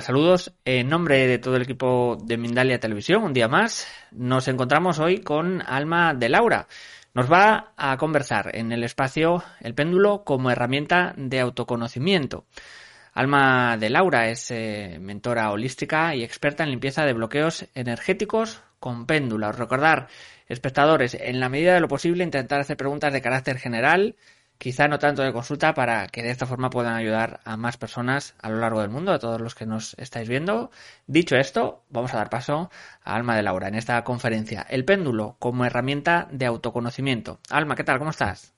Saludos. En nombre de todo el equipo de Mindalia Televisión, un día más, nos encontramos hoy con Alma de Laura. Nos va a conversar en el espacio El péndulo como herramienta de autoconocimiento. Alma de Laura es eh, mentora holística y experta en limpieza de bloqueos energéticos con péndulos. Recordar, espectadores, en la medida de lo posible intentar hacer preguntas de carácter general quizá no tanto de consulta para que de esta forma puedan ayudar a más personas a lo largo del mundo, a todos los que nos estáis viendo. Dicho esto, vamos a dar paso a Alma de Laura en esta conferencia, el péndulo como herramienta de autoconocimiento. Alma, ¿qué tal? ¿Cómo estás?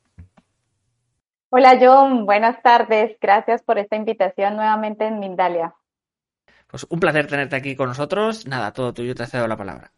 Hola John, buenas tardes. Gracias por esta invitación nuevamente en Mindalia. Pues un placer tenerte aquí con nosotros. Nada, todo tuyo, te cedo la palabra.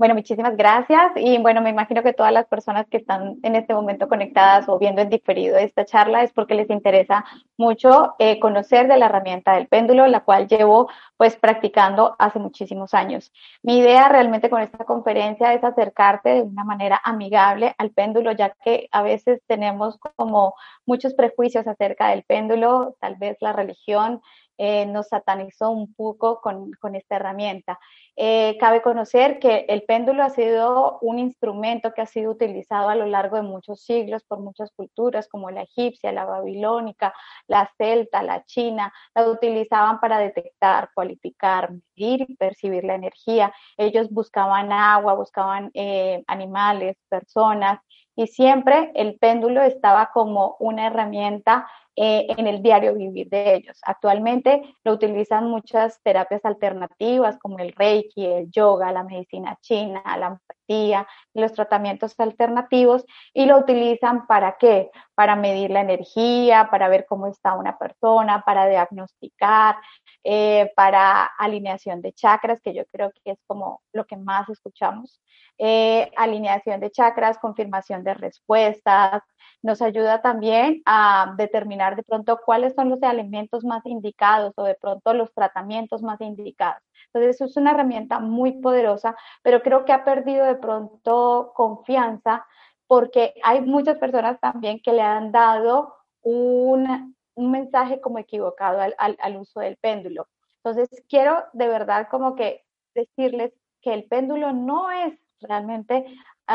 Bueno, muchísimas gracias y bueno, me imagino que todas las personas que están en este momento conectadas o viendo en diferido esta charla es porque les interesa mucho eh, conocer de la herramienta del péndulo, la cual llevo pues practicando hace muchísimos años. Mi idea realmente con esta conferencia es acercarte de una manera amigable al péndulo, ya que a veces tenemos como muchos prejuicios acerca del péndulo, tal vez la religión eh, nos satanizó un poco con, con esta herramienta. Eh, cabe conocer que el péndulo ha sido un instrumento que ha sido utilizado a lo largo de muchos siglos por muchas culturas, como la egipcia, la babilónica, la celta, la china. La utilizaban para detectar, cualificar, medir y percibir la energía. Ellos buscaban agua, buscaban eh, animales, personas, y siempre el péndulo estaba como una herramienta eh, en el diario vivir de ellos. Actualmente lo utilizan muchas terapias alternativas como el reiki, el yoga, la medicina china, la empatía, los tratamientos alternativos y lo utilizan para qué? Para medir la energía, para ver cómo está una persona, para diagnosticar, eh, para alineación de chakras, que yo creo que es como lo que más escuchamos. Eh, alineación de chakras, confirmación de respuestas, nos ayuda también a determinar de pronto cuáles son los alimentos más indicados o de pronto los tratamientos más indicados. Entonces, es una herramienta muy poderosa, pero creo que ha perdido de pronto confianza porque hay muchas personas también que le han dado un, un mensaje como equivocado al, al, al uso del péndulo. Entonces, quiero de verdad como que decirles que el péndulo no es realmente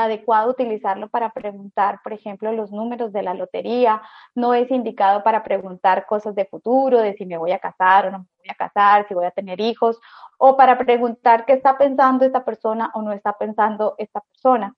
adecuado utilizarlo para preguntar, por ejemplo, los números de la lotería, no es indicado para preguntar cosas de futuro, de si me voy a casar o no me voy a casar, si voy a tener hijos, o para preguntar qué está pensando esta persona o no está pensando esta persona,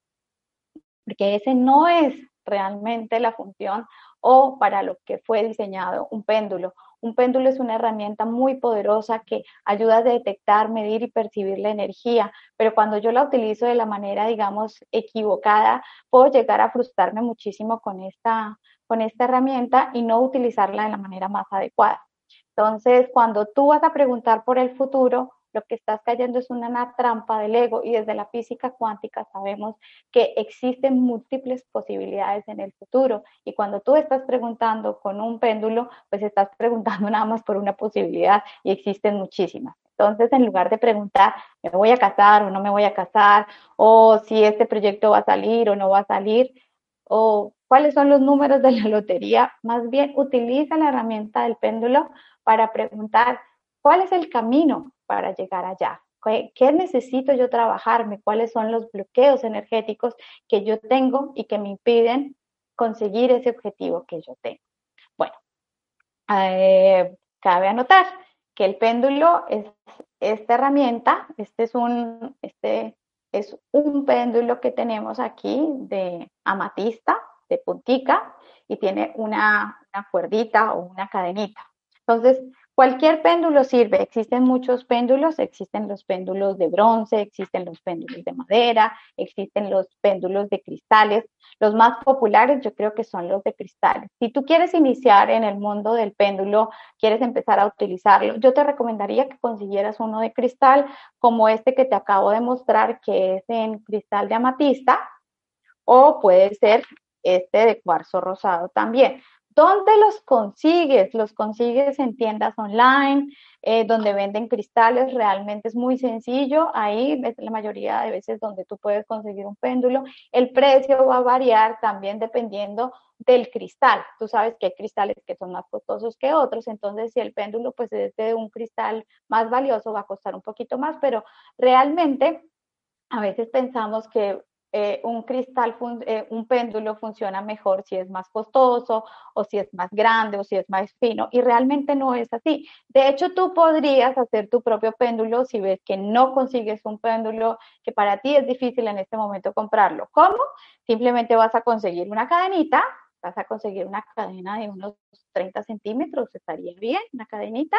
porque ese no es realmente la función o para lo que fue diseñado un péndulo. Un péndulo es una herramienta muy poderosa que ayuda a detectar, medir y percibir la energía, pero cuando yo la utilizo de la manera, digamos, equivocada, puedo llegar a frustrarme muchísimo con esta, con esta herramienta y no utilizarla de la manera más adecuada. Entonces, cuando tú vas a preguntar por el futuro, lo que estás cayendo es una, trampa del ego y desde la física cuántica sabemos que existen múltiples posibilidades en el futuro y cuando tú estás preguntando con un péndulo, pues estás preguntando nada más por una posibilidad y existen muchísimas. Entonces, en lugar de preguntar, ¿me voy a casar o no me voy a casar? O si este proyecto va a salir o no va a salir, o cuáles son los números de la lotería, más bien utiliza la herramienta del péndulo para preguntar cuál es el camino para llegar allá. ¿Qué, necesito yo trabajarme? ¿Cuáles son los bloqueos energéticos que yo tengo y que me impiden conseguir ese objetivo que yo tengo? Bueno, eh, cabe anotar que el péndulo es esta herramienta, este es un, este es un péndulo que tenemos aquí de amatista, de puntica, y tiene una, una cuerdita o una cadenita. Entonces, Cualquier péndulo sirve, existen muchos péndulos, existen los péndulos de bronce, existen los péndulos de madera, existen los péndulos de cristales. Los más populares yo creo que son los de cristales. Si tú quieres iniciar en el mundo del péndulo, quieres empezar a utilizarlo, yo te recomendaría que consiguieras uno de cristal como este que te acabo de mostrar, que es en cristal de amatista, o puede ser este de cuarzo rosado también ¿Dónde los consigues? Los consigues en tiendas online, eh, donde venden cristales, realmente es muy sencillo. Ahí es la mayoría de veces donde tú puedes conseguir un péndulo. El precio va a variar también dependiendo del cristal. Tú sabes que hay cristales que son más costosos que otros, entonces si el péndulo pues es de un cristal más valioso va a costar un poquito más, pero realmente a veces pensamos que eh, un cristal, eh, un péndulo funciona mejor si es más costoso o si es más grande o si es más fino y realmente no es así. De hecho, tú podrías hacer tu propio péndulo si ves que no consigues un péndulo que para ti es difícil en este momento comprarlo. ¿Cómo? Simplemente vas a conseguir una cadenita, vas a conseguir una cadena de unos 30 centímetros, estaría bien, una cadenita,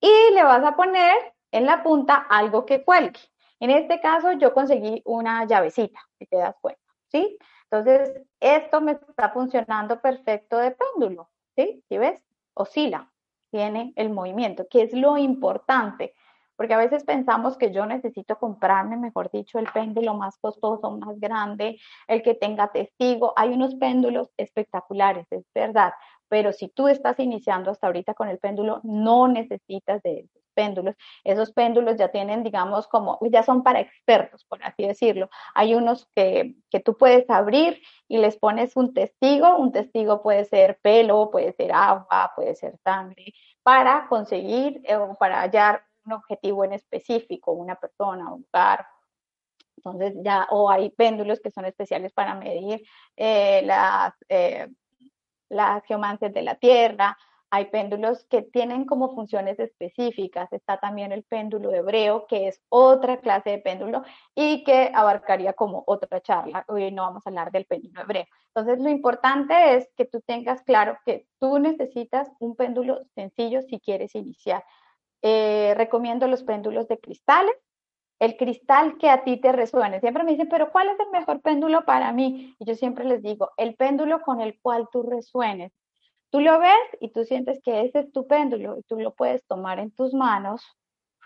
y le vas a poner en la punta algo que cuelgue. En este caso yo conseguí una llavecita, si te das cuenta, ¿sí? Entonces, esto me está funcionando perfecto de péndulo, ¿sí? ¿Sí ves? Oscila, tiene el movimiento, que es lo importante, porque a veces pensamos que yo necesito comprarme, mejor dicho, el péndulo más costoso, más grande, el que tenga testigo. Hay unos péndulos espectaculares, es verdad, pero si tú estás iniciando hasta ahorita con el péndulo, no necesitas de esos péndulos. Esos péndulos ya tienen, digamos, como, ya son para expertos, por así decirlo. Hay unos que, que tú puedes abrir y les pones un testigo. Un testigo puede ser pelo, puede ser agua, puede ser sangre, para conseguir eh, o para hallar un objetivo en específico, una persona, un lugar, entonces ya, o hay péndulos que son especiales para medir eh, las, eh, las geomancias de la Tierra, hay péndulos que tienen como funciones específicas. Está también el péndulo hebreo, que es otra clase de péndulo y que abarcaría como otra charla. Hoy no vamos a hablar del péndulo hebreo. Entonces, lo importante es que tú tengas claro que tú necesitas un péndulo sencillo si quieres iniciar. Eh, recomiendo los péndulos de cristales. El cristal que a ti te resuene. Siempre me dicen, pero ¿cuál es el mejor péndulo para mí? Y yo siempre les digo, el péndulo con el cual tú resuenes. Tú lo ves y tú sientes que es tu péndulo y tú lo puedes tomar en tus manos,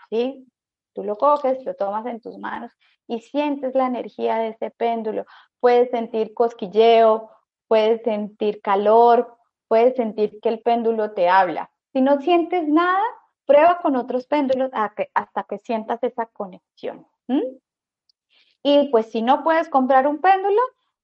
¿sí? Tú lo coges, lo tomas en tus manos y sientes la energía de ese péndulo. Puedes sentir cosquilleo, puedes sentir calor, puedes sentir que el péndulo te habla. Si no sientes nada, prueba con otros péndulos hasta que sientas esa conexión. Y pues si no puedes comprar un péndulo,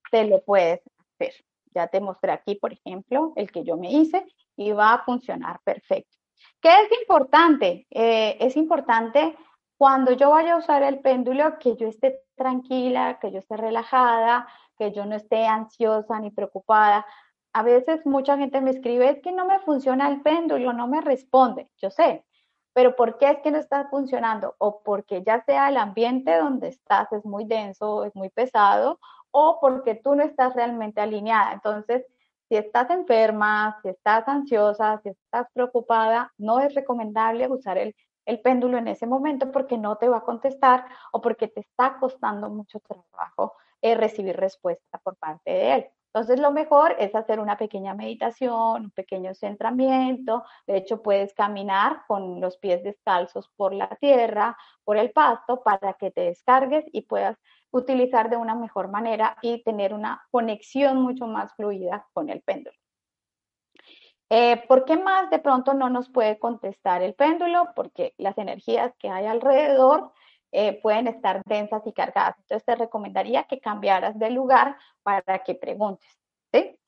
te lo puedes hacer. Ya te mostré aquí, por ejemplo, el que yo me hice y va a funcionar perfecto. ¿Qué es importante? Eh, es importante cuando yo vaya a usar el péndulo que yo esté tranquila, que yo esté relajada, que yo no esté ansiosa ni preocupada. A veces mucha gente me escribe, es que no me funciona el péndulo, no me responde. Yo sé, pero ¿por qué es que no está funcionando? O porque ya sea el ambiente donde estás es muy denso, es muy pesado, o porque tú no estás realmente alineada. Entonces, si estás enferma, si estás ansiosa, si estás preocupada, no es recomendable usar el, péndulo en ese momento porque no te va a contestar o porque te está costando mucho trabajo eh, recibir respuesta por parte de él. Entonces, lo mejor es hacer una pequeña meditación, un pequeño centramiento. De hecho, puedes caminar con los pies descalzos por la tierra, por el pasto, para que te descargues y puedas utilizar de una mejor manera y tener una conexión mucho más fluida con el péndulo. Eh, ¿Por qué más de pronto no nos puede contestar el péndulo? Porque las energías que hay alrededor eh, pueden estar densas y cargadas. Entonces te recomendaría que cambiaras de lugar para que preguntes.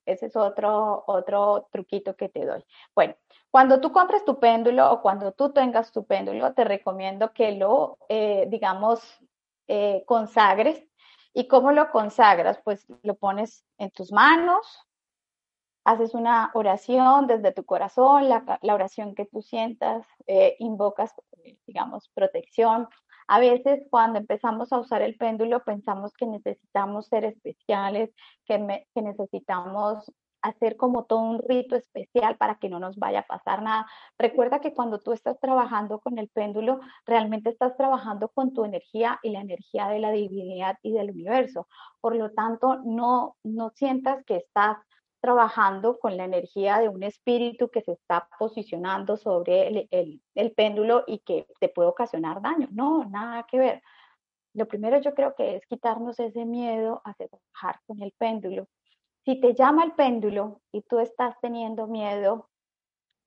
Ese es otro, otro truquito que te doy. Bueno, cuando tú compres tu péndulo o cuando tú tengas tu péndulo, te recomiendo que lo, eh, digamos, eh, consagres. ¿Y cómo lo consagras? Pues lo pones en tus manos, haces una oración desde tu corazón, la, oración que tú sientas, invocas, digamos, protección, a veces cuando empezamos a usar el péndulo pensamos que necesitamos ser especiales, que, necesitamos hacer como todo un rito especial para que no nos vaya a pasar nada. Recuerda que cuando tú estás trabajando con el péndulo, realmente estás trabajando con tu energía y la energía de la divinidad y del universo. Por lo tanto, no, no sientas que estás trabajando con la energía de un espíritu que se está posicionando sobre el, péndulo y que te puede ocasionar daño. No, nada que ver. Lo primero yo creo que es quitarnos ese miedo a trabajar con el péndulo. Si te llama el péndulo y tú estás teniendo miedo,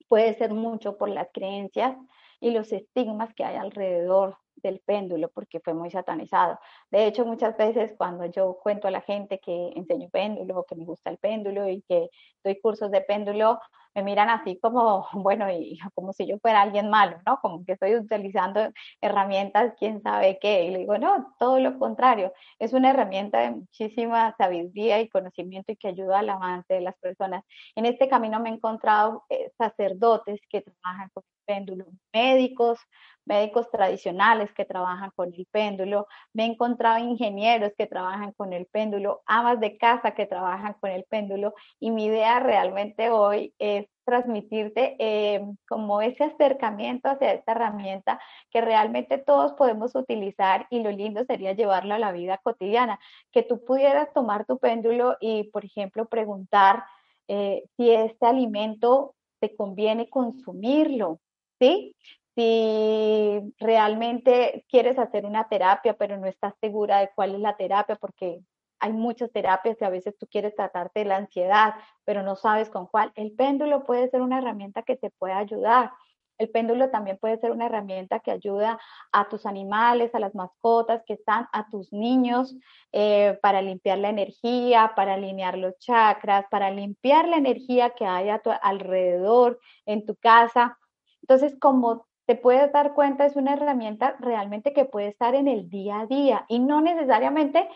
puede ser mucho por las creencias y los estigmas que hay alrededor del péndulo porque fue muy satanizado. De hecho, muchas veces cuando yo cuento a la gente que enseño péndulo, que me gusta el péndulo y que doy cursos de péndulo, me miran así como, bueno, y como si yo fuera alguien malo, ¿no? Como que estoy utilizando herramientas, quién sabe qué. Y le digo, no, todo lo contrario. Es una herramienta de muchísima sabiduría y conocimiento y que ayuda al avance de las personas. En este camino me he encontrado eh, sacerdotes que trabajan con el péndulo, médicos, médicos tradicionales que trabajan con el péndulo, me he encontrado ingenieros que trabajan con el péndulo, amas de casa que trabajan con el péndulo y mi idea realmente hoy es transmitirte eh, como ese acercamiento hacia esta herramienta que realmente todos podemos utilizar y lo lindo sería llevarlo a la vida cotidiana, que tú pudieras tomar tu péndulo y, por ejemplo, preguntar eh, si este alimento te conviene consumirlo, ¿sí? Si realmente quieres hacer una terapia, pero no estás segura de cuál es la terapia, porque hay muchas terapias y a veces tú quieres tratarte de la ansiedad, pero no sabes con cuál. El péndulo puede ser una herramienta que te puede ayudar. El péndulo también puede ser una herramienta que ayuda a tus animales, a las mascotas que están, a tus niños, eh, para limpiar la energía, para alinear los chakras, para limpiar la energía que hay a tu alrededor, en tu casa. Entonces, como te puedes dar cuenta, es una herramienta realmente que puede estar en el día a día y no necesariamente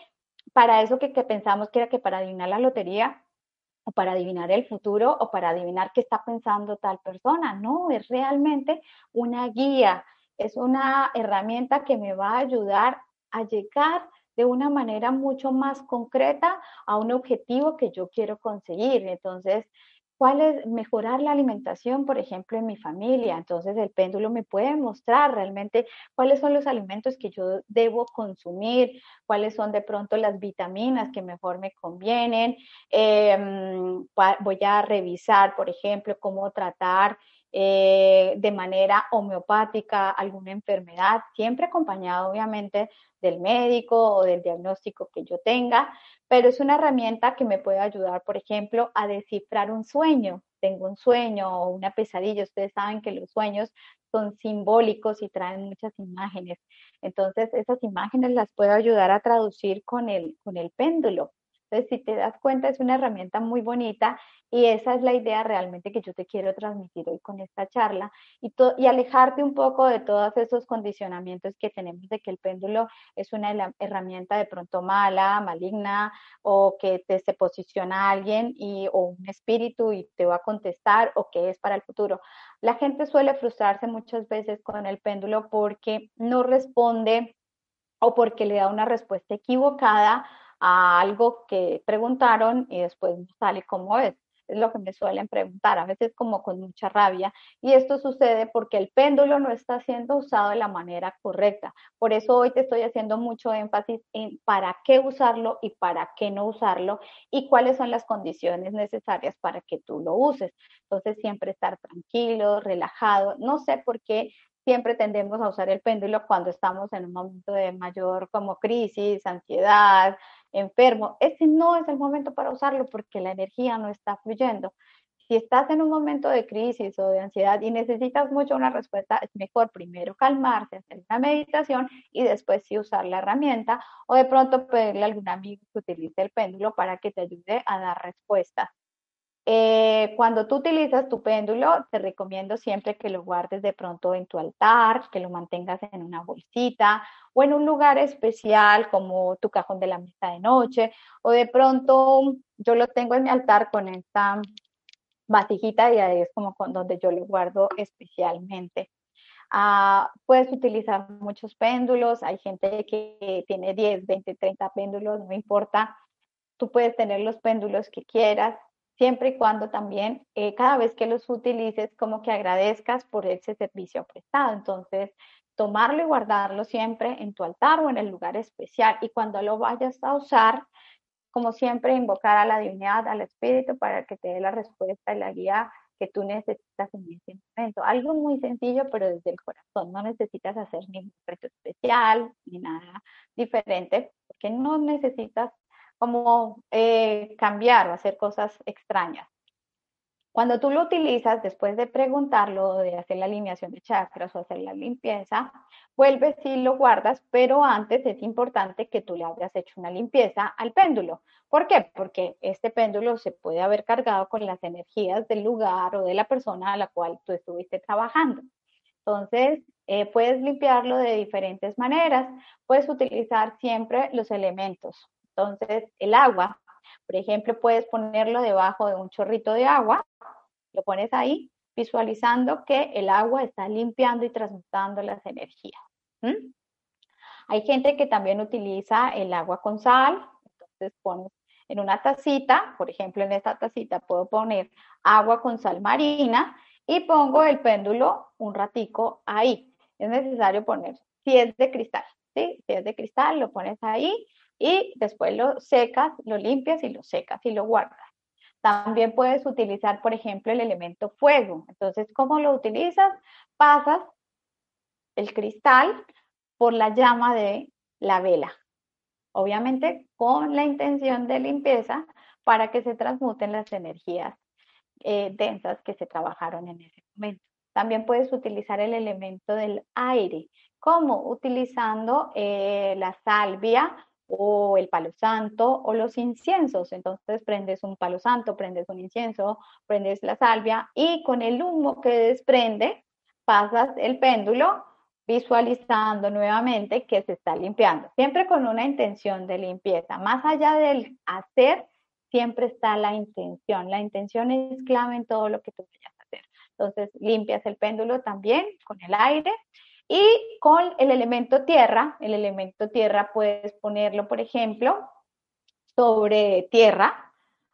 para eso que, pensamos que era que para adivinar la lotería o para adivinar el futuro o para adivinar qué está pensando tal persona. No, es realmente una guía, es una herramienta que me va a ayudar a llegar de una manera mucho más concreta a un objetivo que yo quiero conseguir. Entonces, cuál es mejorar la alimentación, por ejemplo, en mi familia. Entonces el péndulo me puede mostrar realmente cuáles son los alimentos que yo debo consumir, cuáles son de pronto las vitaminas que mejor me convienen. Em, voy a revisar, por ejemplo, cómo tratar eh, de manera homeopática alguna enfermedad, siempre acompañado obviamente del médico o del diagnóstico que yo tenga pero es una herramienta que me puede ayudar, por ejemplo, a descifrar un sueño. Tengo un sueño o una pesadilla. Ustedes saben que los sueños son simbólicos y traen muchas imágenes. Entonces, esas imágenes las puedo ayudar a traducir con el, con el péndulo. Entonces, si te das cuenta, es una herramienta muy bonita y esa es la idea realmente que yo te quiero transmitir hoy con esta charla y, alejarte un poco de todos esos condicionamientos que tenemos de que el péndulo es una herramienta de pronto mala, maligna o que te se posiciona alguien o un espíritu y te va a contestar o que es para el futuro. La gente suele frustrarse muchas veces con el péndulo porque no responde o porque le da una respuesta equivocada a algo que preguntaron y después sale como es. Es lo que me suelen preguntar, a veces como con mucha rabia. Y esto sucede porque el péndulo no está siendo usado de la manera correcta. Por eso hoy te estoy haciendo mucho énfasis en para qué usarlo y para qué no usarlo y cuáles son las condiciones necesarias para que tú lo uses. Entonces, siempre estar tranquilo, relajado. No sé por qué siempre tendemos a usar el péndulo cuando estamos en un momento de mayor como crisis, ansiedad, enfermo, ese no es el momento para usarlo porque la energía no está fluyendo. Si estás en un momento de crisis o de ansiedad y necesitas mucho una respuesta, es mejor primero calmarse, hacer una meditación y después sí usar la herramienta o de pronto pedirle a algún amigo que utilice el péndulo para que te ayude a dar respuestas. Eh, cuando tú utilizas tu péndulo, te recomiendo siempre que lo guardes de pronto en tu altar, que lo mantengas en una bolsita o en un lugar especial como tu cajón de la mesa de noche o de pronto yo lo tengo en mi altar con esta vasijita y ahí es como donde yo lo guardo especialmente. Ah, puedes utilizar muchos péndulos, hay gente que tiene 10, 20, 30 péndulos, no importa. Tú puedes tener los péndulos que quieras, siempre y cuando también eh, cada vez que los utilices como que agradezcas por ese servicio prestado. Entonces, tomarlo y guardarlo siempre en tu altar o en el lugar especial y cuando lo vayas a usar, como siempre, invocar a la divinidad, al espíritu para que te dé la respuesta y la guía que tú necesitas en ese momento. Algo muy sencillo, pero desde el corazón. No necesitas hacer ningún reto especial ni nada diferente, porque no necesitas como eh, cambiar o hacer cosas extrañas. Cuando tú lo utilizas, después de preguntarlo, de hacer la alineación de chakras o hacer la limpieza, vuelves y lo guardas, pero antes es importante que tú le hayas hecho una limpieza al péndulo. ¿Por qué? Porque este péndulo se puede haber cargado con las energías del lugar o de la persona a la cual tú estuviste trabajando. Entonces, eh, puedes limpiarlo de diferentes maneras. Puedes utilizar siempre los elementos. Entonces, el agua, por ejemplo, puedes ponerlo debajo de un chorrito de agua, lo pones ahí, visualizando que el agua está limpiando y transmutando las energías. Hay gente que también utiliza el agua con sal, entonces pones en una tacita, por ejemplo, en esta tacita puedo poner agua con sal marina y pongo el péndulo un ratico ahí. Es necesario poner, si es de cristal. Si es de cristal, lo pones ahí y después lo secas, lo limpias y lo secas y lo guardas. También puedes utilizar, por ejemplo, el elemento fuego. Entonces, ¿cómo lo utilizas? Pasas el cristal por la llama de la vela. Obviamente con la intención de limpieza para que se transmuten las energías eh, densas que se trabajaron en ese momento. También puedes utilizar el elemento del aire, como utilizando eh, la salvia o el palo santo o los inciensos. Entonces prendes un palo santo, prendes un incienso, prendes la salvia y con el humo que desprende pasas el péndulo visualizando nuevamente que se está limpiando, siempre con una intención de limpieza. Más allá del hacer, siempre está la intención. La intención es clave en todo lo que tú vayas a hacer. Entonces, limpias el péndulo también con el aire y con el elemento tierra, el elemento tierra puedes ponerlo, por ejemplo, sobre tierra,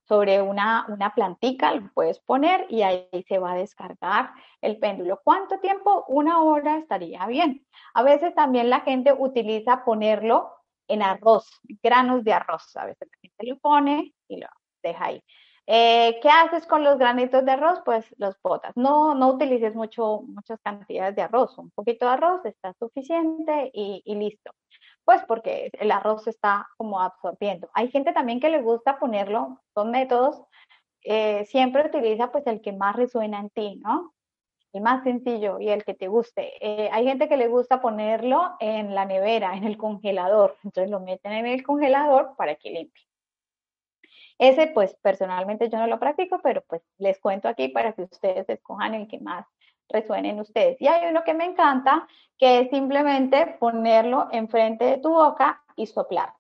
sobre una, una plantica, lo puedes poner y ahí se va a descargar el péndulo. ¿Cuánto tiempo? Una hora estaría bien. A veces también la gente utiliza ponerlo en arroz, granos de arroz. A veces la gente lo pone y lo deja ahí. Eh, ¿Qué haces con los granitos de arroz? Pues los botas. No, no utilices mucho, muchas cantidades de arroz. Un poquito de arroz está suficiente y, listo. Pues porque el arroz está como absorbiendo. Hay gente también que le gusta ponerlo, son métodos, eh, siempre utiliza pues el que más resuena en ti, ¿no? El más sencillo y el que te guste. Eh, hay gente que le gusta ponerlo en la nevera, en el congelador. Entonces lo meten en el congelador para que limpie. Ese, pues personalmente yo no lo practico, pero pues les cuento aquí para que ustedes escojan el que más resuene en ustedes. Y hay uno que me encanta, que es simplemente ponerlo enfrente de tu boca y soplar.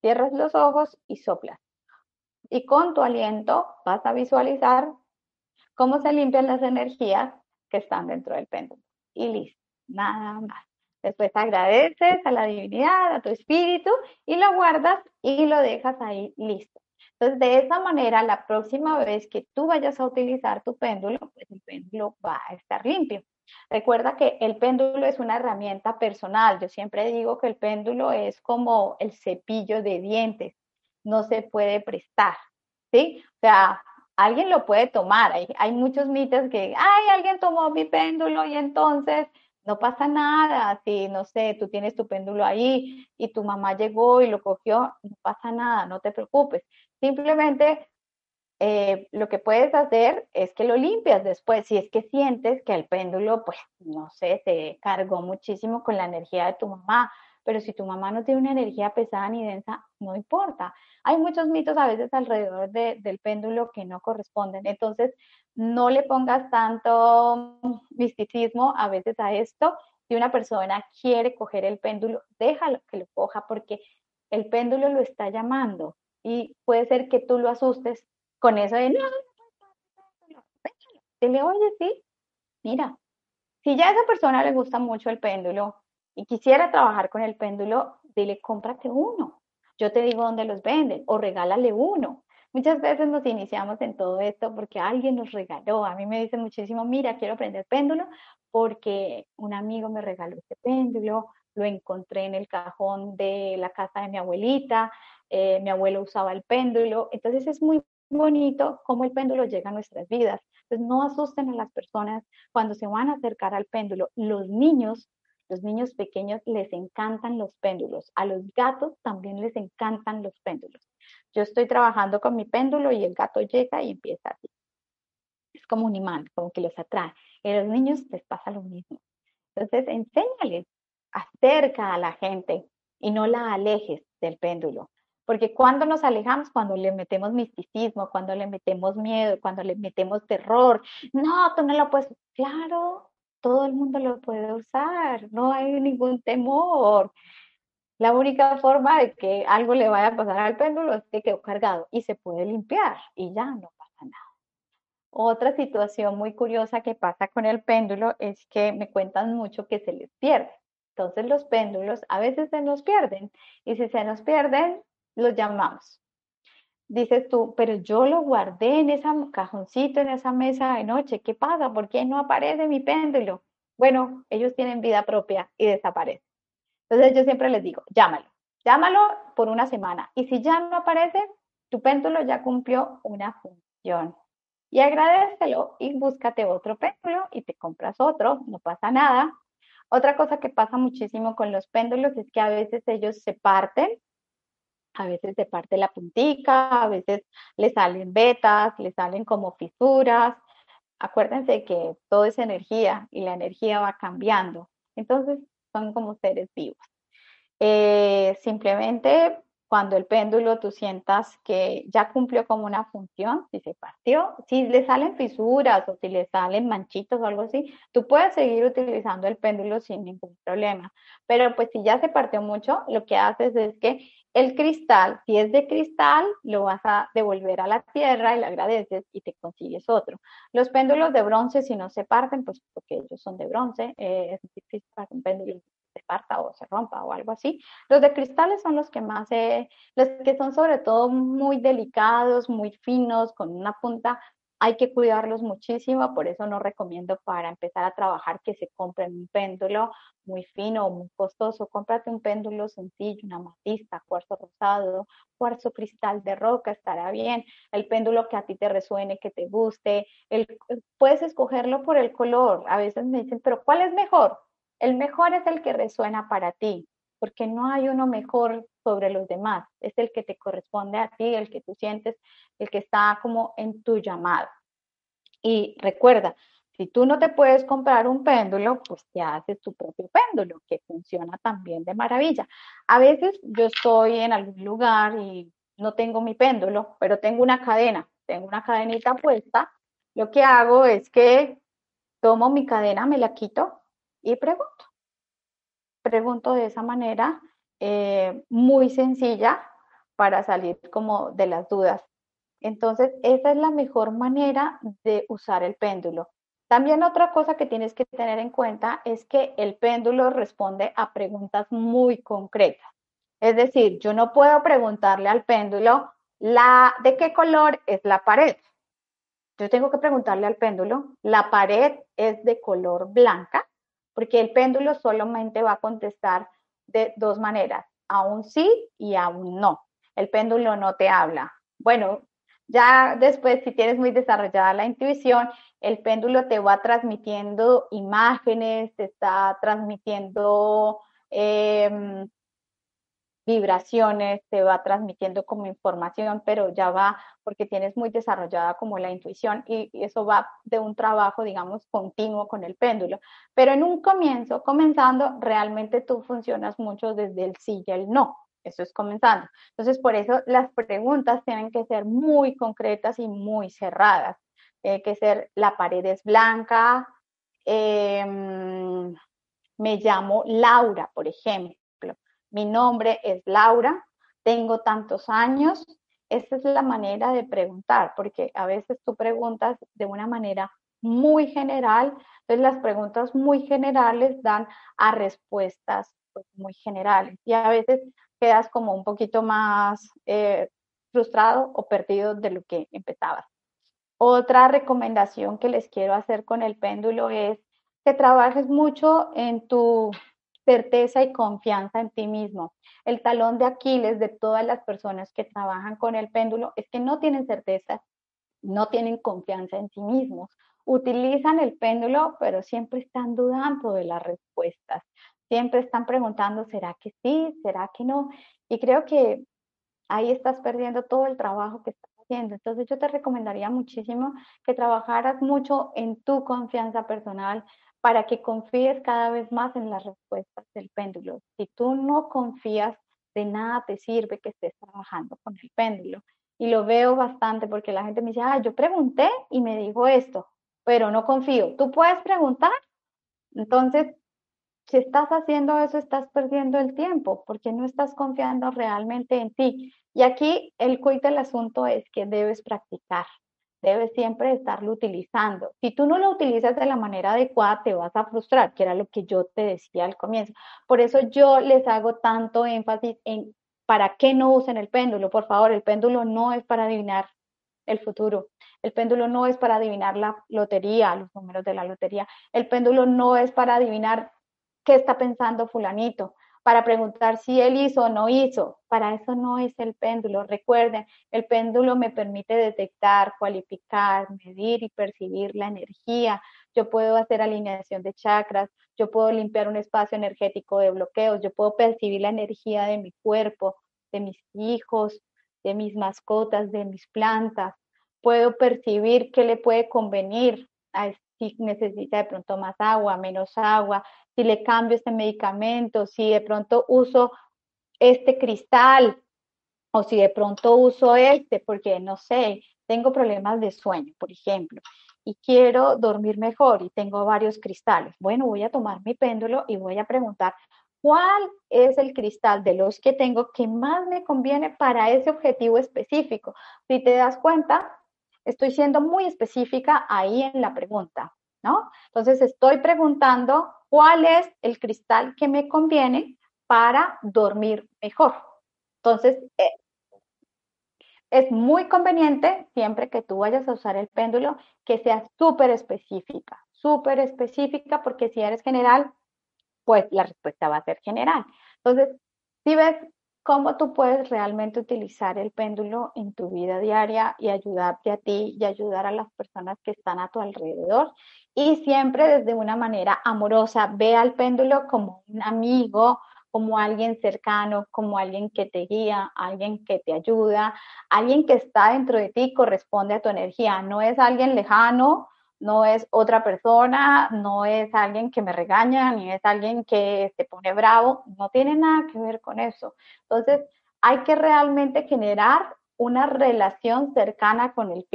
Cierras los ojos y soplas. Y con tu aliento vas a visualizar cómo se limpian las energías que están dentro del péndulo. Y listo, nada más. Después agradeces a la divinidad, a tu espíritu y lo guardas y lo dejas ahí listo. Entonces, de esa manera, la próxima vez que tú vayas a utilizar tu péndulo, pues el péndulo va a estar limpio. Recuerda que el péndulo es una herramienta personal. Yo siempre digo que el péndulo es como el cepillo de dientes. No se puede prestar, ¿sí? O sea, alguien lo puede tomar. Hay, hay muchos mitos que, ay, alguien tomó mi péndulo y entonces no pasa nada, si no sé, tú tienes tu péndulo ahí y tu mamá llegó y lo cogió, no pasa nada, no te preocupes. Simplemente eh, lo que puedes hacer es que lo limpias después, si es que sientes que el péndulo, pues, no sé, te cargó muchísimo con la energía de tu mamá, pero si tu mamá no tiene una energía pesada ni densa, no importa. Hay muchos mitos a veces alrededor del péndulo que no corresponden. Entonces, no le pongas tanto misticismo a veces a esto. Si una persona quiere coger el péndulo, déjalo que lo coja porque el péndulo lo está llamando y puede ser que tú lo asustes con eso de no, le oye, sí, mira, si ya a esa persona le gusta mucho el péndulo y quisiera trabajar con el péndulo, dile, cómprate uno. Yo te digo dónde los venden o regálale uno. Muchas veces nos iniciamos en todo esto porque alguien nos regaló. A mí me dicen muchísimo, mira, quiero aprender péndulo porque un amigo me regaló este péndulo, lo encontré en el cajón de la casa de mi abuelita, eh, mi abuelo usaba el péndulo. Entonces es muy bonito cómo el péndulo llega a nuestras vidas. Entonces no asusten a las personas cuando se van a acercar al péndulo. Los niños Los niños pequeños les encantan los péndulos. A los gatos también les encantan los péndulos. Yo estoy trabajando con mi péndulo y el gato llega y empieza así. Es como un imán, como que los atrae. Y a los niños les pasa lo mismo. Entonces, enséñales, acerca a la gente y no la alejes del péndulo. Porque cuando nos alejamos, cuando le metemos misticismo, cuando le metemos miedo, cuando le metemos terror, no, tú no lo puedes, claro, todo el mundo lo puede usar, no hay ningún temor. La única forma de que algo le vaya a pasar al péndulo es que quedó cargado y se puede limpiar y ya no pasa nada. Otra situación muy curiosa que pasa con el péndulo es que me cuentan mucho que se les pierde. Entonces los péndulos a veces se nos pierden y si se nos pierden, los llamamos. Dices tú, pero yo lo guardé en ese cajoncito, en esa mesa de noche. ¿Qué pasa? ¿Por qué no aparece mi péndulo? Bueno, ellos tienen vida propia y desaparecen. Entonces yo siempre les digo, llámalo, llámalo por una semana. Y si ya no aparece, tu péndulo ya cumplió una función. Y agradecelo y búscate otro péndulo y te compras otro, no pasa nada. Otra cosa que pasa muchísimo con los péndulos es que a veces ellos se parten, a veces se parte la puntica, a veces le salen vetas, le salen como fisuras. Acuérdense que todo es energía y la energía va cambiando. Entonces son como seres vivos. Eh, simplemente cuando el péndulo tú sientas que ya cumplió como una función, si se partió, si le salen fisuras o si le salen manchitos o algo así, tú puedes seguir utilizando el péndulo sin ningún problema. Pero pues si ya se partió mucho, lo que haces es que el cristal, si es de cristal, lo vas a devolver a la tierra y le agradeces y te consigues otro. Los péndulos de bronce, si no se parten, pues porque ellos son de bronce, eh, es difícil para un péndulo se parta o se rompa o algo así. Los de cristales son los que más, los que son sobre todo muy delicados, muy finos, con una punta. Hay que cuidarlos muchísimo, por eso no recomiendo para empezar a trabajar que se compren un péndulo muy fino o muy costoso. Cómprate un péndulo sencillo, una matista, cuarzo rosado, cuarzo cristal de roca, estará bien. El péndulo que a ti te resuene, que te guste. El, puedes escogerlo por el color. A veces me dicen, pero ¿cuál es mejor? El mejor es el que resuena para ti, porque no hay uno mejor sobre los demás, es el que te corresponde a ti, el que tú sientes, el que está como en tu llamado. Y recuerda, si tú no te puedes comprar un péndulo, pues te haces tu propio péndulo, que funciona también de maravilla. A veces yo estoy en algún lugar y no tengo mi péndulo, pero tengo una cadena, tengo una cadenita puesta. Lo que hago es que tomo mi cadena, me la quito y pregunto. Pregunto de esa manera eh, muy sencilla para salir como de las dudas. Entonces, esa es la mejor manera de usar el péndulo. También otra cosa que tienes que tener en cuenta es que el péndulo responde a preguntas muy concretas. Es decir, yo no puedo preguntarle al péndulo la, de qué color es la pared. Yo tengo que preguntarle al péndulo, la pared es de color blanca porque el péndulo solamente va a contestar de dos maneras, a un sí y a un no. El péndulo no te habla. Bueno, ya después, si tienes muy desarrollada la intuición, el péndulo te va transmitiendo imágenes, te está transmitiendo eh, vibraciones, te va transmitiendo como información, pero ya va porque tienes muy desarrollada como la intuición y, eso va de un trabajo, digamos, continuo con el péndulo. Pero en un comienzo, comenzando, realmente tú funcionas mucho desde el sí y el no. Eso es comenzando. Entonces, por eso las preguntas tienen que ser muy concretas y muy cerradas. Tiene que ser, la pared es blanca, em, me llamo Laura, por ejemplo mi nombre es Laura, tengo tantos años. Esa es la manera de preguntar, porque a veces tú preguntas de una manera muy general, entonces las preguntas muy generales dan a respuestas pues, muy generales y a veces quedas como un poquito más eh, frustrado o perdido de lo que empezabas. Otra recomendación que les quiero hacer con el péndulo es que trabajes mucho en tu certeza y confianza en ti mismo. El talón de Aquiles de todas las personas que trabajan con el péndulo es que no tienen certeza, no tienen confianza en sí mismos. Utilizan el péndulo, pero siempre están dudando de las respuestas. siempre están preguntando, ¿será que sí? ¿Será que no? Y creo que ahí estás perdiendo todo el trabajo que estás haciendo. Entonces yo te recomendaría muchísimo que trabajaras mucho en tu confianza personal para que confíes cada vez más en las respuestas del péndulo. Si tú no confías, de nada te sirve que estés trabajando con el péndulo. Y lo veo bastante porque la gente me dice, ah, yo pregunté y me dijo esto, pero no confío. Tú puedes preguntar. Entonces, si estás haciendo eso, estás perdiendo el tiempo porque no estás confiando realmente en ti. Y aquí el quid del asunto es que debes practicar, debes siempre estarlo utilizando. Si tú no lo utilizas de la manera adecuada, te vas a frustrar, que era lo que yo te decía al comienzo. Por eso yo les hago tanto énfasis en para qué no usen el péndulo. Por favor, el péndulo no es para adivinar el futuro. El péndulo no es para adivinar la lotería, los números de la lotería. El péndulo no es para adivinar qué está pensando fulanito para preguntar si él hizo o no hizo. Para eso no es el péndulo. Recuerden, el péndulo me permite detectar, cualificar, medir y percibir la energía. Yo puedo hacer alineación de chakras, yo puedo limpiar un espacio energético de bloqueos, yo puedo percibir la energía de mi cuerpo, de mis hijos, de mis mascotas, de mis plantas. Puedo percibir qué le puede convenir a si necesita de pronto más agua, menos agua, si le cambio este medicamento, si de pronto uso este cristal o si de pronto uso este, porque no sé, tengo problemas de sueño, por ejemplo, y quiero dormir mejor y tengo varios cristales. Bueno, voy a tomar mi péndulo y voy a preguntar cuál es el cristal de los que tengo que más me conviene para ese objetivo específico. Si te das cuenta, estoy siendo muy específica ahí en la pregunta, ¿no? Entonces estoy preguntando cuál es el cristal que me conviene para dormir mejor. Entonces, eh, es muy conveniente siempre que tú vayas a usar el péndulo que sea súper específica, súper específica, porque si eres general, pues la respuesta va a ser general. Entonces, si ves cómo tú puedes realmente utilizar el péndulo en tu vida diaria y ayudarte a ti y ayudar a las personas que están a tu alrededor y siempre desde una manera amorosa. Ve al péndulo como un amigo, como alguien cercano, como alguien que te guía, alguien que te ayuda, alguien que está dentro de ti corresponde a tu energía. No es alguien lejano, no es otra persona, no es alguien que me regaña, ni es alguien que se pone bravo, no tiene nada que ver con eso. Entonces, hay que realmente generar una relación cercana con el,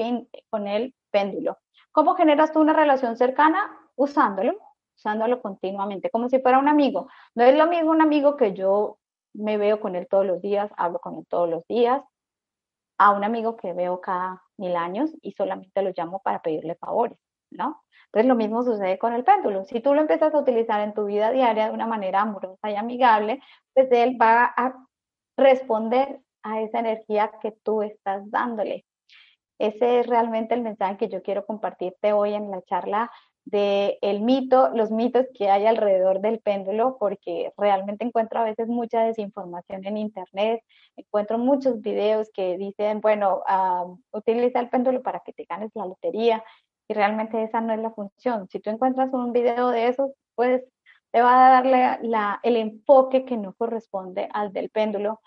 con el péndulo. ¿Cómo generas tú una relación cercana? Usándolo, usándolo continuamente, como si fuera un amigo. No es lo mismo un amigo que yo me veo con él todos los días, hablo con él todos los días, a un amigo que veo cada mil años y solamente lo llamo para pedirle favores, ¿no? Entonces lo mismo sucede con el péndulo. Si tú lo empiezas a utilizar en tu vida diaria de una manera amorosa y amigable, pues él va a responder a esa energía que tú estás dándole. Ese es realmente el mensaje que yo quiero compartirte hoy en la charla de el mito, los mitos que hay alrededor del péndulo, porque realmente encuentro a veces mucha desinformación en internet, encuentro muchos videos que dicen, bueno, utiliza el péndulo para que te ganes la lotería, y realmente esa no es la función. Si tú encuentras un video de esos, pues te va a darle el enfoque que no corresponde al del péndulo,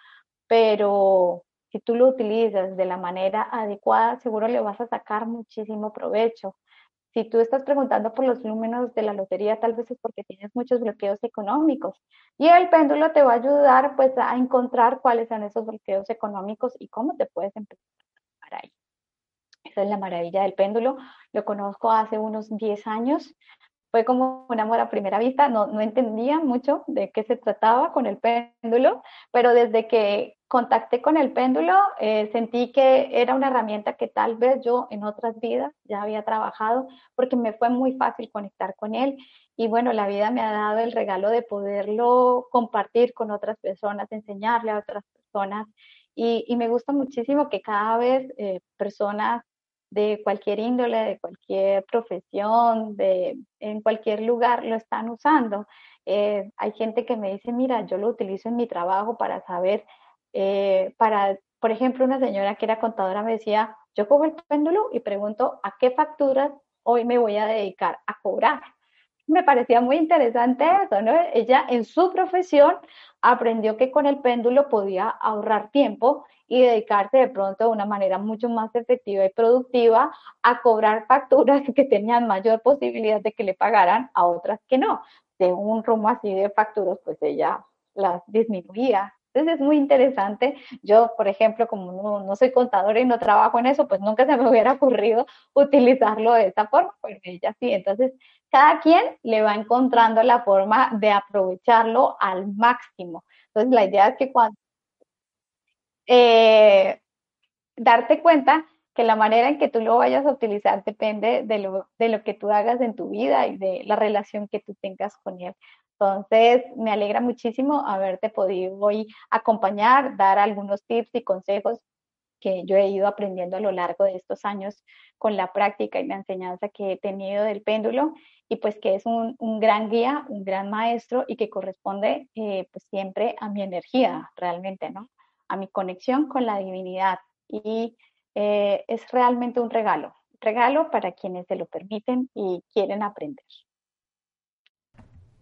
pero si tú lo utilizas de la manera adecuada, seguro le vas a sacar muchísimo provecho. Si tú estás preguntando por los números de la lotería, tal vez es porque tienes muchos bloqueos económicos. Y el péndulo te va a ayudar pues a encontrar cuáles son esos bloqueos económicos y cómo te puedes empezar ahí. Esa es la maravilla del péndulo. Lo conozco hace unos 10 años fue como un amor a primera vista, no, no entendía mucho de qué se trataba con el péndulo, pero desde que contacté con el péndulo, eh, sentí que era una herramienta que tal vez yo en otras vidas ya había trabajado, porque me fue muy fácil conectar con él. Y bueno, la vida me ha dado el regalo de poderlo compartir con otras personas, enseñarle a otras personas. Y, y me gusta muchísimo que cada vez eh, personas de cualquier índole, de cualquier profesión, de en cualquier lugar lo están usando. Eh, hay gente que me dice, mira, yo lo utilizo en mi trabajo para saber, eh, para, por ejemplo, una señora que era contadora me decía, yo cojo el péndulo y pregunto a qué facturas hoy me voy a dedicar a cobrar. Me parecía muy interesante eso, ¿no? Ella en su profesión aprendió que con el péndulo podía ahorrar tiempo y dedicarse de pronto de una manera mucho más efectiva y productiva a cobrar facturas que tenían mayor posibilidad de que le pagaran a otras que no. De un rumbo así de facturas, pues ella las disminuía. Entonces es muy interesante. Yo, por ejemplo, como no, soy contadora y no trabajo en eso, pues nunca se me hubiera ocurrido utilizarlo de esta forma, pero ella sí. Entonces, cada quien le va encontrando la forma de aprovecharlo al máximo. Entonces, la idea es que cuando eh, darte cuenta que la manera en que tú lo vayas a utilizar depende de lo, de lo que tú hagas en tu vida y de la relación que tú tengas con él. Entonces, me alegra muchísimo haberte podido hoy acompañar, dar algunos tips y consejos que yo he ido aprendiendo a lo largo de estos años con la práctica y la enseñanza que he tenido del péndulo y pues que es un, un gran guía, un gran maestro y que corresponde eh, pues siempre a mi energía realmente, ¿no? A mi conexión con la divinidad y eh, es realmente un regalo, regalo para quienes se lo permiten y quieren aprender.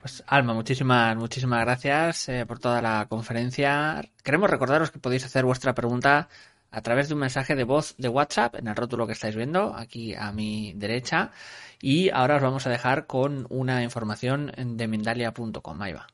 Pues Alma, muchísimas, muchísimas gracias eh, por toda la conferencia. Queremos recordaros que podéis hacer vuestra pregunta a través de un mensaje de voz de WhatsApp en el rótulo que estáis viendo aquí a mi derecha. Y ahora os vamos a dejar con una información de Mindalia.com. Ahí va.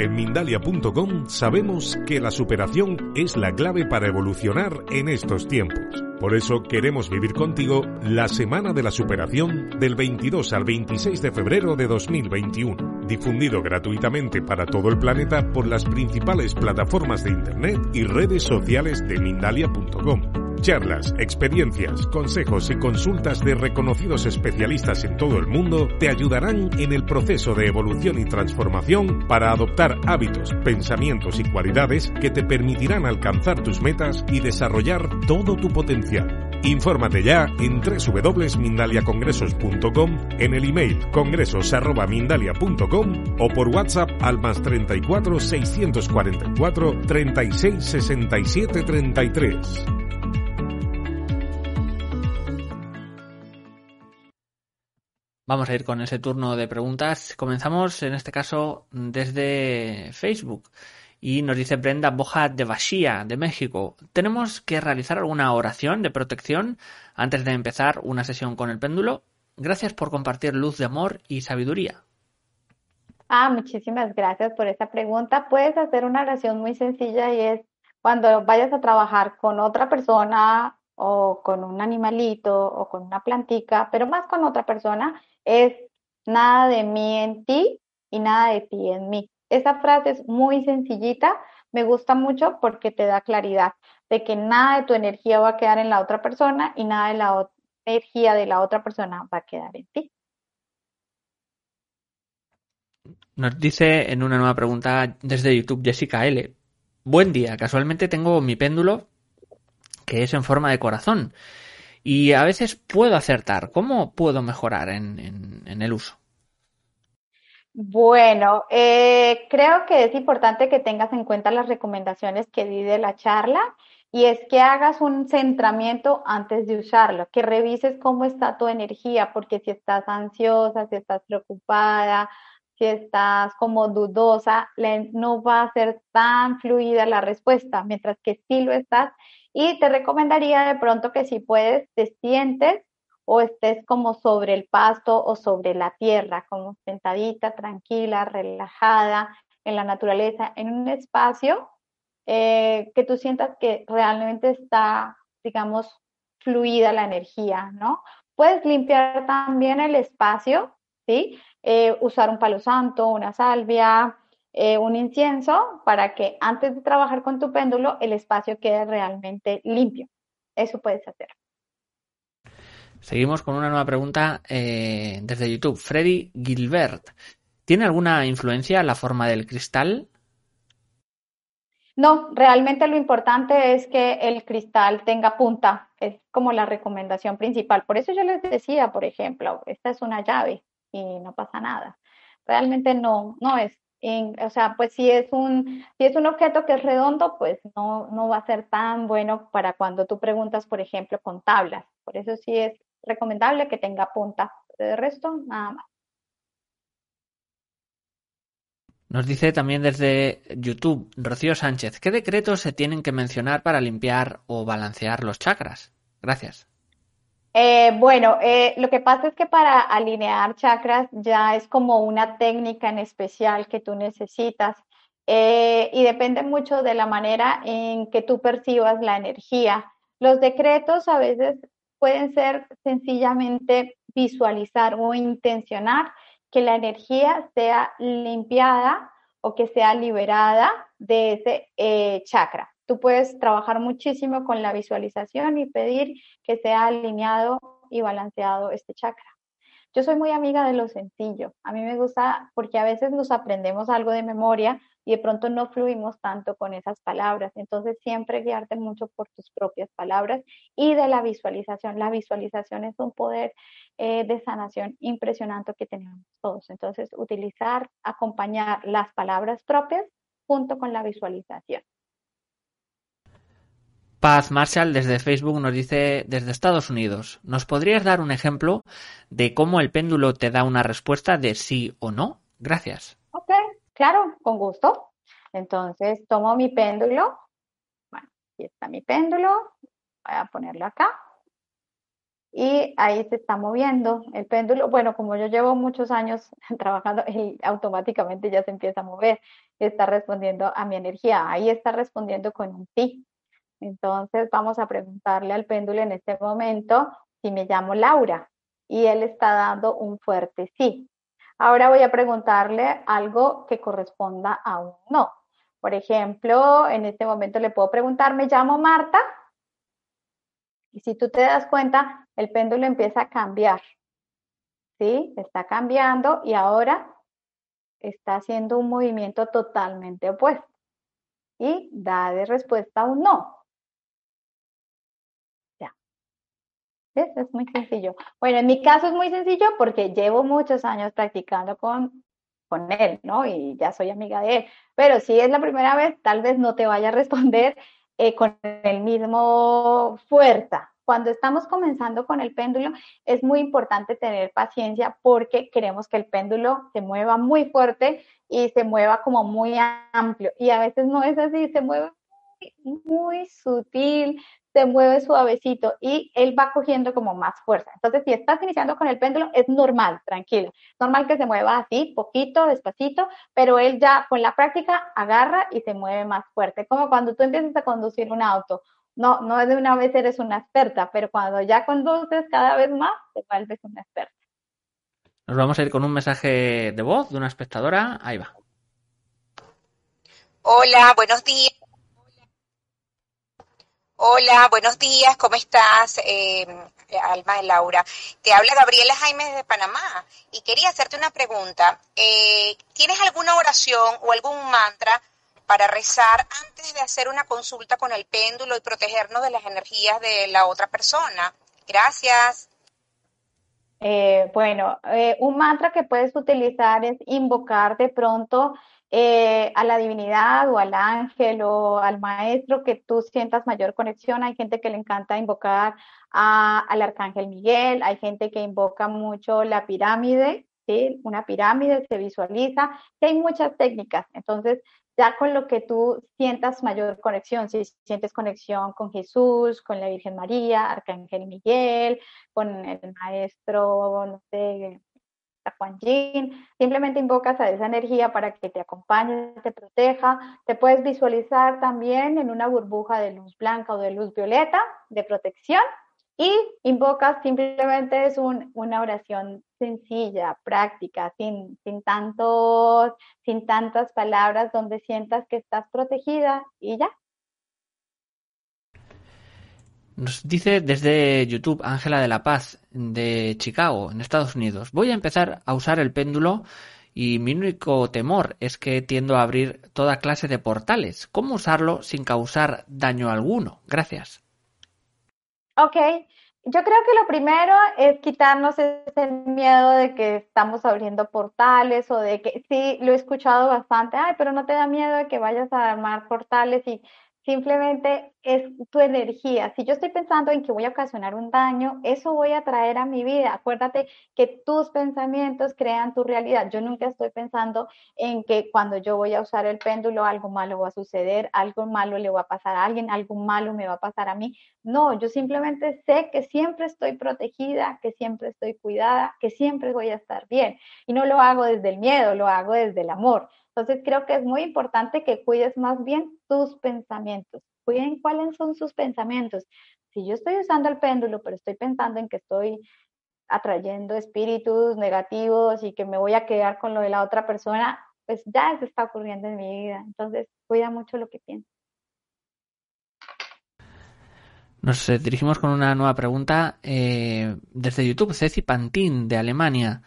En Mindalia.com sabemos que la superación es la clave para evolucionar en estos tiempos. Por eso queremos vivir contigo la Semana de la Superación del 22 al 26 de febrero de 2021, difundido gratuitamente para todo el planeta por las principales plataformas de Internet y redes sociales de Mindalia.com. Charlas, experiencias, consejos y consultas de reconocidos especialistas en todo el mundo te ayudarán en el proceso de evolución y transformación para adoptar hábitos, pensamientos y cualidades que te permitirán alcanzar tus metas y desarrollar todo tu potencial. Infórmate ya en www.mindaliacongresos.com, en el email congresos.mindalia.com o por WhatsApp al más 34 644 36 67 33. Vamos a ir con ese turno de preguntas. Comenzamos en este caso desde Facebook. Y nos dice Brenda Boja de Baxía, de México. ¿Tenemos que realizar alguna oración de protección antes de empezar una sesión con el péndulo? Gracias por compartir luz de amor y sabiduría. Ah, muchísimas gracias por esa pregunta. Puedes hacer una oración muy sencilla y es cuando vayas a trabajar con otra persona o con un animalito o con una plantica, pero más con otra persona, es nada de mí en ti y nada de ti en mí. Esa frase es muy sencillita, me gusta mucho porque te da claridad de que nada de tu energía va a quedar en la otra persona y nada de la energía de la otra persona va a quedar en ti. Nos dice en una nueva pregunta desde YouTube Jessica L. Buen día, casualmente tengo mi péndulo que es en forma de corazón y a veces puedo acertar. ¿Cómo puedo mejorar en, el uso? Bueno, eh, creo que es importante que tengas en cuenta las recomendaciones que di de la charla y es que hagas un centramiento antes de usarlo, que revises cómo está tu energía, porque si estás ansiosa, si estás preocupada, si estás como dudosa, no va a ser tan fluida la respuesta, mientras que si lo estás, y te recomendaría de pronto que si puedes, te sientes o estés como sobre el pasto o sobre la tierra, como sentadita, tranquila, relajada en la naturaleza, en un espacio eh, que tú sientas que realmente está, digamos, fluida la energía, ¿no? Puedes limpiar también el espacio, ¿sí? Eh, usar un palo santo, una salvia, eh, un incienso para que antes de trabajar con tu péndulo el espacio quede realmente limpio. Eso puedes hacer. Seguimos con una nueva pregunta eh, desde YouTube. Freddy Gilbert. ¿Tiene alguna influencia la forma del cristal? No, realmente lo importante es que el cristal tenga punta. Es como la recomendación principal. Por eso yo les decía, por ejemplo, esta es una llave y no pasa nada. Realmente no, no es o sea, pues si es un, si es un objeto que es redondo, pues no, no va a ser tan bueno para cuando tú preguntas, por ejemplo, con tablas. Por eso sí es recomendable que tenga punta. De resto, nada más. Nos dice también desde YouTube Rocío Sánchez, ¿qué decretos se tienen que mencionar para limpiar o balancear los chakras? Gracias. Eh, bueno, eh, lo que pasa es que para alinear chakras ya es como una técnica en especial que tú necesitas eh, y depende mucho de la manera en que tú percibas la energía. Los decretos a veces pueden ser sencillamente visualizar o intencionar que la energía sea limpiada o que sea liberada de ese chakra. Tú puedes trabajar muchísimo con la visualización y pedir que sea alineado y balanceado este chakra. Yo soy muy amiga de lo sencillo. A mí me gusta porque a veces nos aprendemos algo de memoria y de pronto no fluimos tanto con esas palabras. Entonces siempre guiarte mucho por tus propias palabras y de la visualización. La visualización es un poder eh, de sanación impresionante que tenemos todos. Entonces utilizar, acompañar las palabras propias junto con la visualización. Paz Marshall desde Facebook nos dice desde Estados Unidos, ¿nos podrías dar un ejemplo de cómo el péndulo te da una respuesta de sí o no? Gracias. Ok, claro, con gusto. Entonces tomo mi péndulo. Bueno, aquí está mi péndulo. Voy a ponerlo acá. Y ahí se está moviendo el péndulo. Bueno, como yo llevo muchos años trabajando, él automáticamente ya se empieza a mover. Está respondiendo a mi energía. Ahí está respondiendo con un sí. Entonces vamos a preguntarle al péndulo en este momento si me llamo Laura y él está dando un fuerte sí. Ahora voy a preguntarle algo que corresponda a un no. Por ejemplo, en este momento le puedo preguntar, me llamo Marta. Y si tú te das cuenta, el péndulo empieza a cambiar. ¿Sí? Está cambiando y ahora está haciendo un movimiento totalmente opuesto. Y da de respuesta un no. Es muy sencillo. Bueno, en mi caso es muy sencillo porque llevo muchos años practicando con, con él, ¿no? Y ya soy amiga de él. Pero si es la primera vez, tal vez no te vaya a responder eh, con el mismo fuerza. Cuando estamos comenzando con el péndulo, es muy importante tener paciencia porque queremos que el péndulo se mueva muy fuerte y se mueva como muy amplio. Y a veces no es así, se mueve muy, muy sutil, se mueve suavecito y él va cogiendo como más fuerza. Entonces, si estás iniciando con el péndulo, es normal, tranquilo. Normal que se mueva así, poquito, despacito, pero él ya con la práctica agarra y se mueve más fuerte. Como cuando tú empiezas a conducir un auto. No, no es de una vez eres una experta, pero cuando ya conduces cada vez más, te vuelves una experta. Nos vamos a ir con un mensaje de voz de una espectadora. Ahí va. Hola, buenos días. Hola, buenos días, ¿cómo estás? Eh, Alma de Laura. Te habla Gabriela Jaime de Panamá y quería hacerte una pregunta. Eh, ¿Tienes alguna oración o algún mantra para rezar antes de hacer una consulta con el péndulo y protegernos de las energías de la otra persona? Gracias. Eh, bueno, un mantra que puedes utilizar es invocar de pronto eh, a la divinidad o al ángel o al maestro que tú sientas mayor conexión. Hay gente que le encanta invocar al arcángel Miguel, hay gente que invoca mucho la pirámide, ¿sí? una pirámide se visualiza, hay muchas técnicas. Entonces, ya con lo que tú sientas mayor conexión, si sientes conexión con Jesús, con la Virgen María, Arcángel Miguel, con el maestro, no sé, Yin, simplemente invocas a esa energía para que te acompañe, te proteja. Te puedes visualizar también en una burbuja de luz blanca o de luz violeta de protección y invocas simplemente es una oración sencilla, práctica, sin, sin, tantos, sin tantas palabras, donde sientas que estás protegida y ya, Nos dice desde YouTube Ángela de la Paz de Chicago, en Estados Unidos. Voy a empezar a usar el péndulo y mi único temor es que tiendo a abrir toda clase de portales. ¿Cómo usarlo sin causar daño alguno? Gracias. Ok, yo creo que lo primero es quitarnos ese miedo de que estamos abriendo portales o de que sí, lo he escuchado bastante, ay, pero no te da miedo de que vayas a armar portales y simplemente es tu energía. Si yo estoy pensando en que voy a ocasionar un daño, eso voy a traer a mi vida. Acuérdate que tus pensamientos crean tu realidad. Yo nunca estoy pensando en que cuando yo voy a usar el péndulo algo malo va a suceder, algo malo le va a pasar a alguien, algo malo me va a pasar a mí. No, yo simplemente sé que siempre estoy protegida, que siempre estoy cuidada, que siempre voy a estar bien. Y no lo hago desde el miedo, lo hago desde el amor. Entonces creo que es muy importante que cuides más bien tus pensamientos. Cuiden cuáles son sus pensamientos. Si yo estoy usando el péndulo, pero estoy pensando en que estoy atrayendo espíritus negativos y que me voy a quedar con lo de la otra persona, pues ya eso está ocurriendo en mi vida. Entonces, cuida mucho lo que piensas. Nos eh, dirigimos con una nueva pregunta eh, desde YouTube. Ceci Pantin, de Alemania,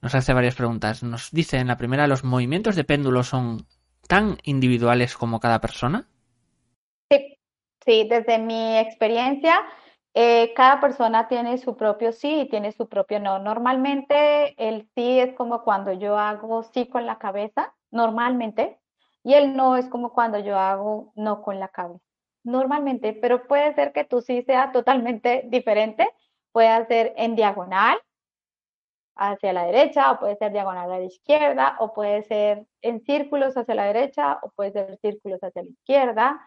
nos hace varias preguntas. Nos dice en la primera, ¿los movimientos de péndulo son tan individuales como cada persona? Sí, sí, desde mi experiencia, eh, cada persona tiene su propio sí y tiene su propio no. Normalmente el sí es como cuando yo hago sí con la cabeza, normalmente, y el no es como cuando yo hago no con la cabeza normalmente, pero puede ser que tú sí sea totalmente diferente. Puede ser en diagonal hacia la derecha, o puede ser diagonal a la izquierda, o puede ser en círculos hacia la derecha, o puede ser círculos hacia la izquierda,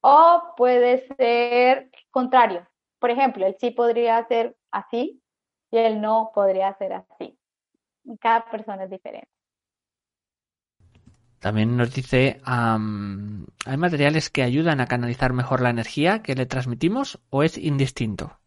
o puede ser contrario. Por ejemplo, el sí podría ser así y el no podría ser así. Cada persona es diferente. También nos dice, ¿hay materiales que ayudan a canalizar mejor la energía que le transmitimos o es indistinto?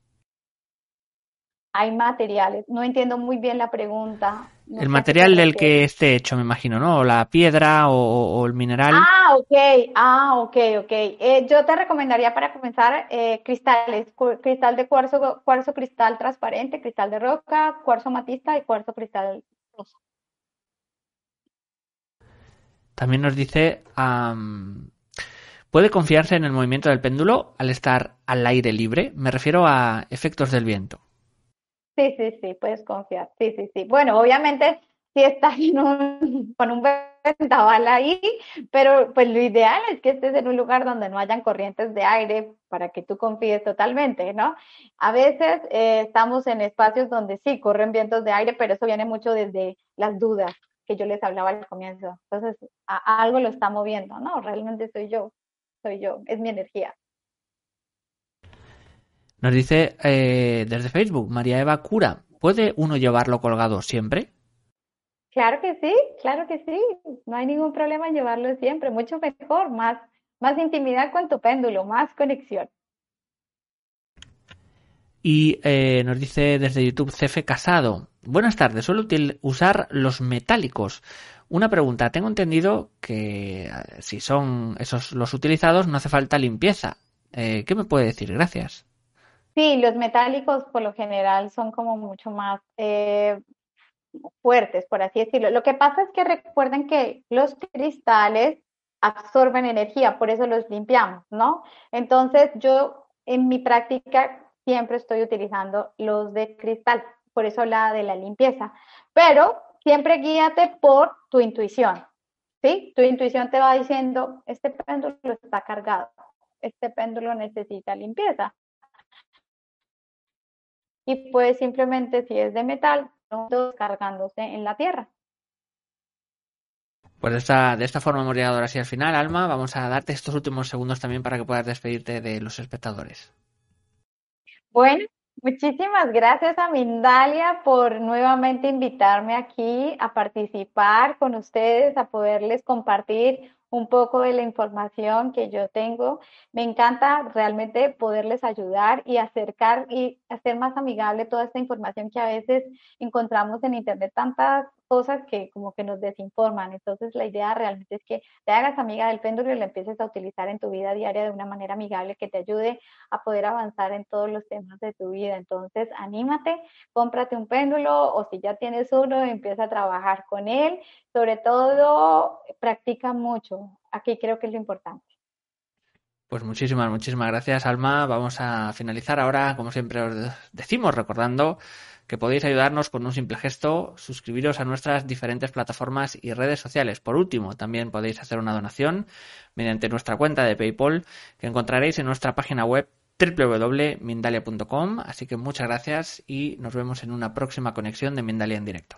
Hay materiales, no entiendo muy bien la pregunta. el material del que esté hecho, me imagino, ¿no? O la piedra o, el mineral. Ah, ok, ah, ok, ok. Eh, yo te recomendaría para comenzar eh, cristales, cristal de cuarzo, cuarzo cristal transparente, cristal de roca, cuarzo matista y cuarzo cristal rosa. También nos dice, ¿puede confiarse en el movimiento del péndulo al estar al aire libre? Me refiero a efectos del viento. Sí, sí, sí, puedes confiar. Sí, sí, sí. Bueno, obviamente si estás con un vendaval ahí, pero pues lo ideal es que estés en un lugar donde no hayan corrientes de aire para que tú confíes totalmente, ¿no? A veces eh, estamos en espacios donde sí corren vientos de aire, pero eso viene mucho desde las dudas que yo les hablaba al comienzo. Entonces, algo lo está moviendo, ¿no? Realmente soy yo, soy yo, es mi energía. Nos dice eh, desde Facebook, María Eva Cura, ¿puede uno llevarlo colgado siempre? Claro que sí, claro que sí. No hay ningún problema en llevarlo siempre, mucho mejor, más, más intimidad con tu péndulo, más conexión. Y eh, nos dice desde YouTube CF Casado. Buenas tardes, suelo usar los metálicos. Una pregunta, tengo entendido que eh, si son esos los utilizados no hace falta limpieza. Eh, ¿Qué me puede decir? Gracias. Sí, los metálicos por lo general son como mucho más fuertes, por así decirlo. Lo que pasa es que recuerden que los cristales absorben energía, por eso los limpiamos, ¿no? Entonces yo en mi práctica siempre estoy utilizando los de cristal, por eso hablaba de la limpieza, pero siempre guíate por tu intuición, ¿sí? Tu intuición te va diciendo, este péndulo está cargado, este péndulo necesita limpieza. Y pues simplemente si es de metal, descargándose en la tierra. Pues de esta, de esta forma hemos llegado ahora sí al final, Alma. Vamos a darte estos últimos segundos también para que puedas despedirte de los espectadores. Bueno, muchísimas gracias a Mindalia por nuevamente invitarme aquí a participar con ustedes, a poderles compartir un poco de la información que yo tengo. Me encanta realmente poderles ayudar y acercar y hacer más amigable toda esta información que a veces encontramos en Internet, tantas cosas que como que nos desinforman. Entonces la idea realmente es que te hagas amiga del péndulo y lo empieces a utilizar en tu vida diaria de una manera amigable que te ayude a poder avanzar en todos los temas de tu vida. Entonces anímate, cómprate un péndulo o si ya tienes uno, empieza a trabajar con él. Sobre todo, practica mucho. Aquí creo que es lo importante. Pues muchísimas, muchísimas gracias, Alma. Vamos a finalizar ahora, como siempre os decimos, recordando que podéis ayudarnos con un simple gesto, suscribiros a nuestras diferentes plataformas y redes sociales. Por último, también podéis hacer una donación mediante nuestra cuenta de PayPal que encontraréis en nuestra página web www.mindalia.com. Así que muchas gracias y nos vemos en una próxima conexión de Mindalia en directo.